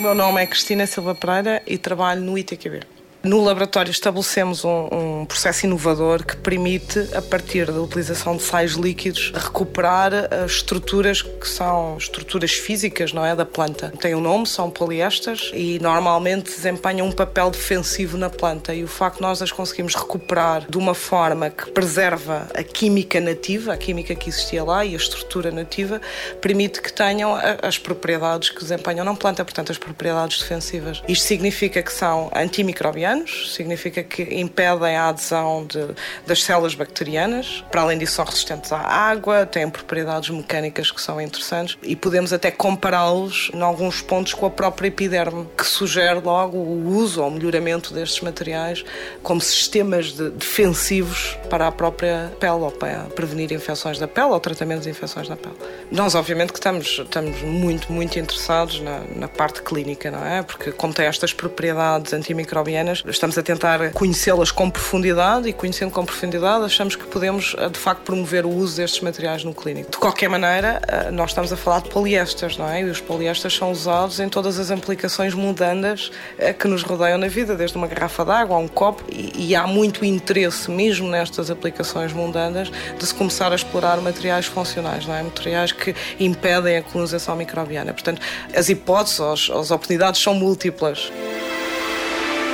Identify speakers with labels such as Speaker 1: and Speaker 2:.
Speaker 1: meu nome é Cristina Silva Pereira e trabalho no ITQB. No laboratório estabelecemos um, um, processo inovador que permite, a partir da utilização de sais líquidos, recuperar as estruturas que são estruturas físicas, não é, da planta. Tem um nome, são poliésteres e normalmente desempenham um papel defensivo na planta e o facto de nós as conseguimos recuperar de uma forma que preserva a química nativa, a química que existia lá e a estrutura nativa, permite que tenham as propriedades que desempenham na planta, portanto as propriedades defensivas. Isto significa que são antimicrobianos bacterianos, significa que impedem a adesão de, das células bacterianas. Para além disso, são resistentes à água, têm propriedades mecânicas que são interessantes e podemos até compará-los em alguns pontos com a própria epiderme, que sugere logo o uso ou melhoramento destes materiais como sistemas de, defensivos para a própria pele ou para prevenir infecções da pele ou tratamento de infecções da pele. Nós, obviamente, que estamos, estamos muito, muito interessados na, na parte clínica, não é? Porque, como tem estas propriedades antimicrobianas, estamos a tentar conhecê-las com profundidade e conhecendo com profundidade achamos que podemos eh, de facto promover o uso destes materiais no clínico. De qualquer maneira, eh, nós estamos a falar de poliésteres, não é? E os poliésteres são usados em todas as aplicações mudandas eh, que nos rodeiam na vida, desde uma garrafa de água a um copo, e, há muito interesse mesmo nestas aplicações mundanas de se começar a explorar materiais funcionais, não é? Materiais que impedem a colonização microbiana. Portanto, as hipóteses, as oportunidades são múltiplas.